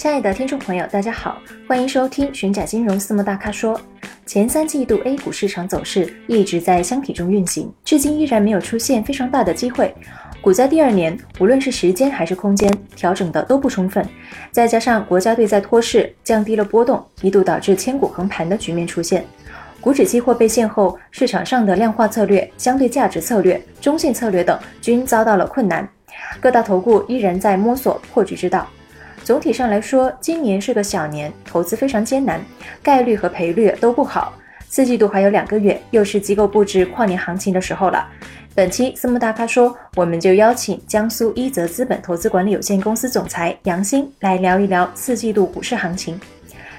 亲爱的听众朋友，大家好，欢迎收听玄甲金融私募大咖说。前三季度 A 股市场走势一直在箱体中运行，至今依然没有出现非常大的机会。股灾第二年，无论是时间还是空间，调整的都不充分。再加上国家队在托市，降低了波动，一度导致千股横盘的局面出现。股指期货被限后，市场上的量化策略、相对价值策略、中性策略等均遭到了困难。各大投顾依然在摸索破局之道。总体上来说，今年是个小年，投资非常艰难，概率和赔率都不好。四季度还有两个月，又是机构布置跨年行情的时候了。本期私募大咖说，我们就邀请江苏一泽资本投资管理有限公司总裁杨鑫来聊一聊四季度股市行情。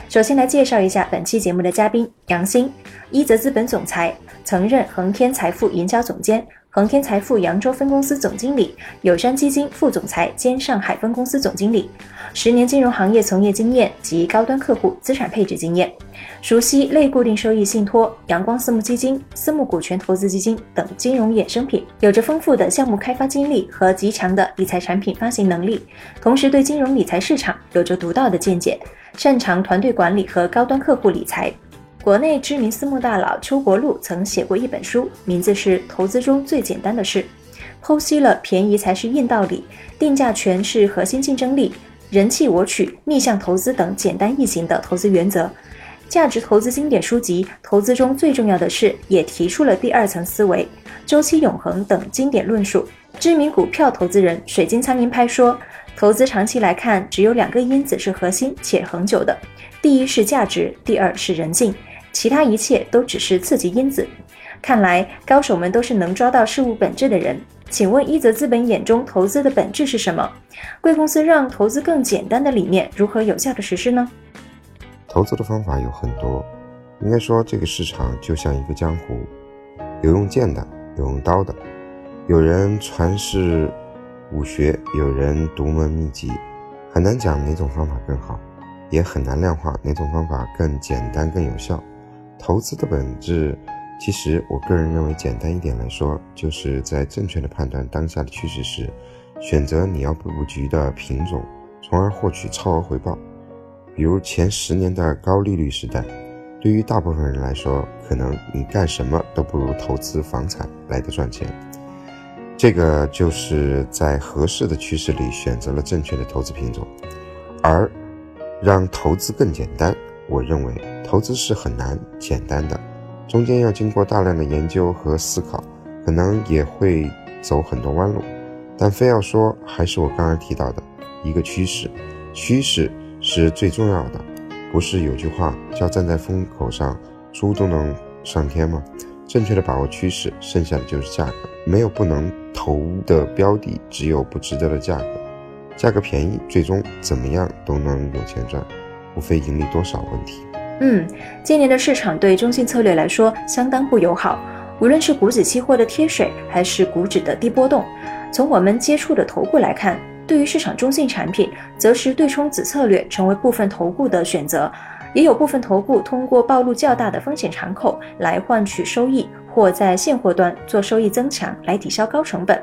首先来介绍一下本期节目的嘉宾杨鑫，一泽资本总裁，曾任恒天财富营销总监、恒天财富扬州分公司总经理、友山基金副总裁兼上海分公司总经理。十年金融行业从业经验及高端客户资产配置经验，熟悉类固定收益信托、阳光私募基金、私募股权投资基金等金融衍生品，有着丰富的项目开发经历和极强的理财产品发行能力，同时对金融理财市场有着独到的见解，擅长团队管理和高端客户理财。国内知名私募大佬邱国禄曾写过一本书，名字是《投资中最简单的事》，剖析了便宜才是硬道理，定价权是核心竞争力。人气我取、逆向投资等简单易行的投资原则，价值投资经典书籍《投资中最重要的事》也提出了第二层思维、周期永恒等经典论述。知名股票投资人水晶苍蝇拍说，投资长期来看，只有两个因子是核心且恒久的，第一是价值，第二是人性，其他一切都只是刺激因子。看来高手们都是能抓到事物本质的人。请问一泽资本眼中投资的本质是什么？贵公司让投资更简单的理念如何有效的实施呢？投资的方法有很多，应该说这个市场就像一个江湖，有用剑的，有用刀的，有人传世武学，有人独门秘籍，很难讲哪种方法更好，也很难量化哪种方法更简单更有效。投资的本质。其实，我个人认为，简单一点来说，就是在正确的判断当下的趋势时，选择你要布局的品种，从而获取超额回报。比如前十年的高利率时代，对于大部分人来说，可能你干什么都不如投资房产来的赚钱。这个就是在合适的趋势里选择了正确的投资品种，而让投资更简单。我认为，投资是很难简单的。中间要经过大量的研究和思考，可能也会走很多弯路，但非要说，还是我刚刚提到的一个趋势，趋势是最重要的。不是有句话叫站在风口上，猪都能上天吗？正确的把握趋势，剩下的就是价格。没有不能投的标的，只有不值得的价格。价格便宜，最终怎么样都能有钱赚，无非盈利多少问题。嗯，今年的市场对中性策略来说相当不友好，无论是股指期货的贴水，还是股指的低波动。从我们接触的头部来看，对于市场中性产品，则是对冲子策略成为部分头部的选择，也有部分头部通过暴露较大的风险敞口来换取收益，或在现货端做收益增强来抵消高成本，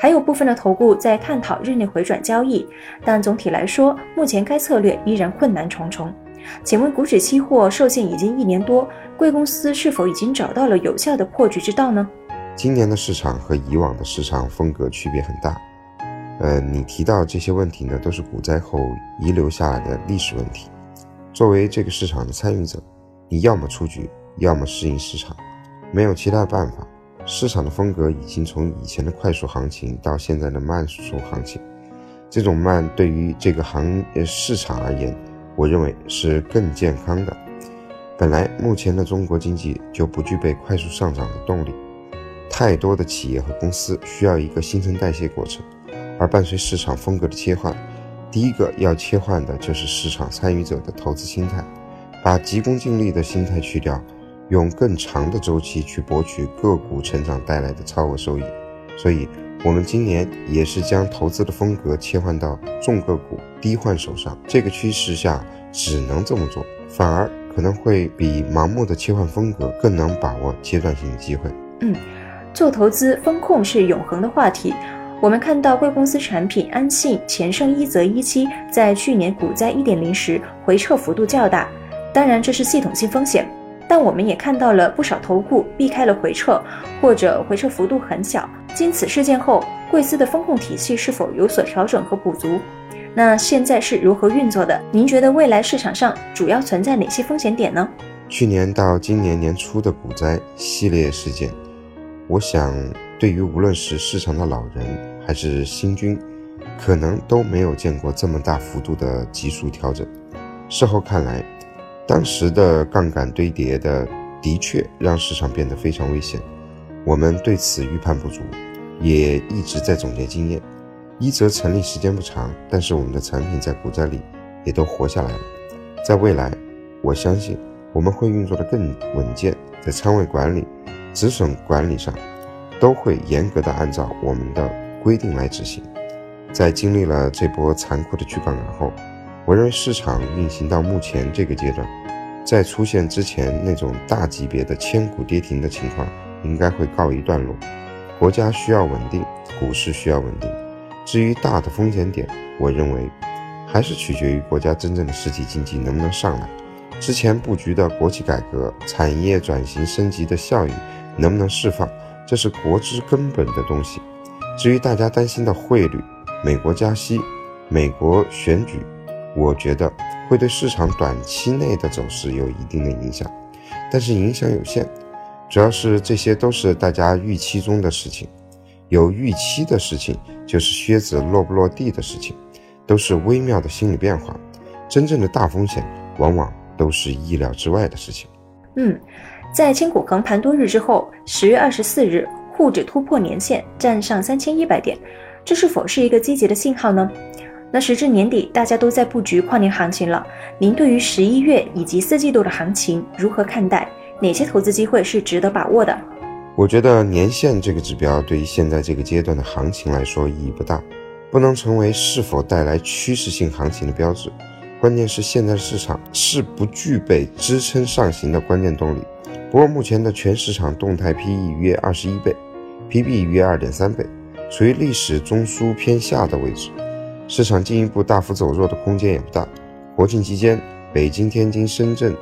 还有部分的头部在探讨日内回转交易，但总体来说，目前该策略依然困难重重。请问股指期货受限已经一年多，贵公司是否已经找到了有效的破局之道呢？今年的市场和以往的市场风格区别很大。呃，你提到这些问题呢，都是股灾后遗留下来的历史问题。作为这个市场的参与者，你要么出局，要么适应市场，没有其他办法。市场的风格已经从以前的快速行情到现在的慢速行情，这种慢对于这个行呃市场而言。我认为是更健康的。本来目前的中国经济就不具备快速上涨的动力，太多的企业和公司需要一个新陈代谢过程，而伴随市场风格的切换，第一个要切换的就是市场参与者的投资心态，把急功近利的心态去掉，用更长的周期去博取个股成长带来的超额收益。所以，我们今年也是将投资的风格切换到重个股低换手上。这个趋势下只能这么做，反而可能会比盲目的切换风格更能把握阶段性的机会。嗯，做投资风控是永恒的话题。我们看到贵公司产品安信、前盛一泽一期在去年股灾一点零时回撤幅度较大，当然这是系统性风险。但我们也看到了不少投顾避开了回撤，或者回撤幅度很小。经此事件后，贵司的风控体系是否有所调整和补足？那现在是如何运作的？您觉得未来市场上主要存在哪些风险点呢？去年到今年年初的股灾系列事件，我想对于无论是市场的老人还是新军，可能都没有见过这么大幅度的急速调整。事后看来。当时的杠杆堆叠的的确让市场变得非常危险，我们对此预判不足，也一直在总结经验。一则成立时间不长，但是我们的产品在股灾里也都活下来了。在未来，我相信我们会运作的更稳健，在仓位管理、止损管理上，都会严格的按照我们的规定来执行。在经历了这波残酷的去杠杆后。我认为市场运行到目前这个阶段，再出现之前那种大级别的千股跌停的情况，应该会告一段落。国家需要稳定，股市需要稳定。至于大的风险点，我认为还是取决于国家真正的实体经济能不能上来，之前布局的国企改革、产业转型升级的效益能不能释放，这是国之根本的东西。至于大家担心的汇率、美国加息、美国选举，我觉得会对市场短期内的走势有一定的影响，但是影响有限，主要是这些都是大家预期中的事情。有预期的事情就是靴子落不落地的事情，都是微妙的心理变化。真正的大风险往往都是意料之外的事情。嗯，在千股横盘多日之后，十月二十四日沪指突破年线，站上三千一百点，这是否是一个积极的信号呢？那时至年底，大家都在布局跨年行情了。您对于十一月以及四季度的行情如何看待？哪些投资机会是值得把握的？我觉得年线这个指标对于现在这个阶段的行情来说意义不大，不能成为是否带来趋势性行情的标志。关键是现在市场是不具备支撑上行的关键动力。不过目前的全市场动态 PE 约二十一倍，PB 约二点三倍，处于历史中枢偏下的位置。市场进一步大幅走弱的空间也不大。国庆期间，北京、天津、深圳、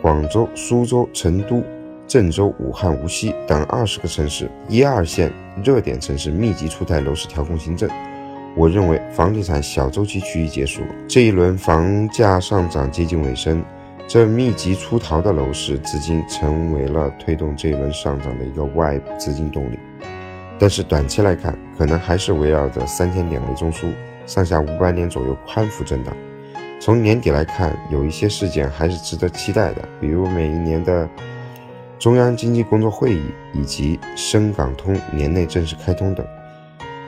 广州、苏州、成都、郑州、武汉、无锡等二十个城市一二线热点城市密集出台楼市调控新政。我认为房地产小周期趋于结束，这一轮房价上涨接近尾声。这密集出逃的楼市资金成为了推动这一轮上涨的一个外部资金动力。但是短期来看，可能还是围绕着三千点为中枢。上下五百点左右宽幅震荡。从年底来看，有一些事件还是值得期待的，比如每一年的中央经济工作会议以及深港通年内正式开通等，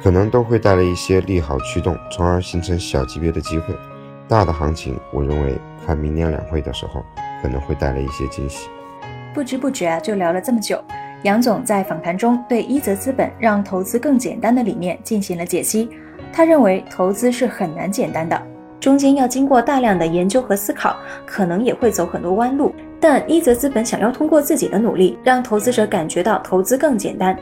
可能都会带来一些利好驱动，从而形成小级别的机会。大的行情，我认为看明年两会的时候，可能会带来一些惊喜。不知不觉啊，就聊了这么久。杨总在访谈中对一泽资本让投资更简单的理念进行了解析。他认为投资是很难简单的，中间要经过大量的研究和思考，可能也会走很多弯路。但一泽资本想要通过自己的努力，让投资者感觉到投资更简单。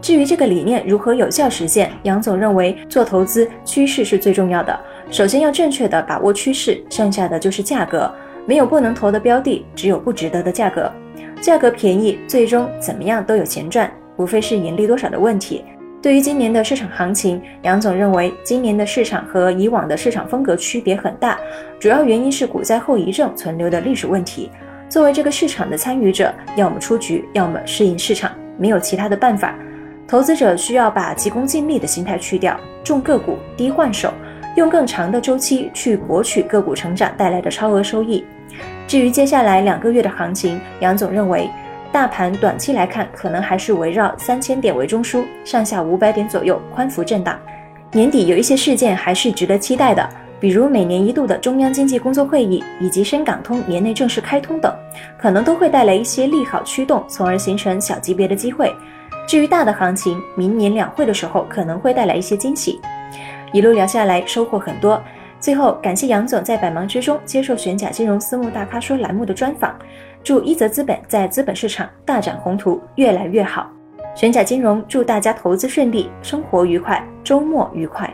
至于这个理念如何有效实现，杨总认为做投资趋势是最重要的。首先要正确的把握趋势，剩下的就是价格。没有不能投的标的，只有不值得的价格。价格便宜，最终怎么样都有钱赚，无非是盈利多少的问题。对于今年的市场行情，杨总认为，今年的市场和以往的市场风格区别很大，主要原因是股灾后遗症存留的历史问题。作为这个市场的参与者，要么出局，要么适应市场，没有其他的办法。投资者需要把急功近利的心态去掉，重个股低换手，用更长的周期去博取个股成长带来的超额收益。至于接下来两个月的行情，杨总认为。大盘短期来看，可能还是围绕三千点为中枢，上下五百点左右宽幅震荡。年底有一些事件还是值得期待的，比如每年一度的中央经济工作会议以及深港通年内正式开通等，可能都会带来一些利好驱动，从而形成小级别的机会。至于大的行情，明年两会的时候可能会带来一些惊喜。一路聊下来，收获很多。最后，感谢杨总在百忙之中接受玄甲金融私募大咖说栏目的专访。祝一泽资本在资本市场大展宏图，越来越好。玄甲金融祝大家投资顺利，生活愉快，周末愉快。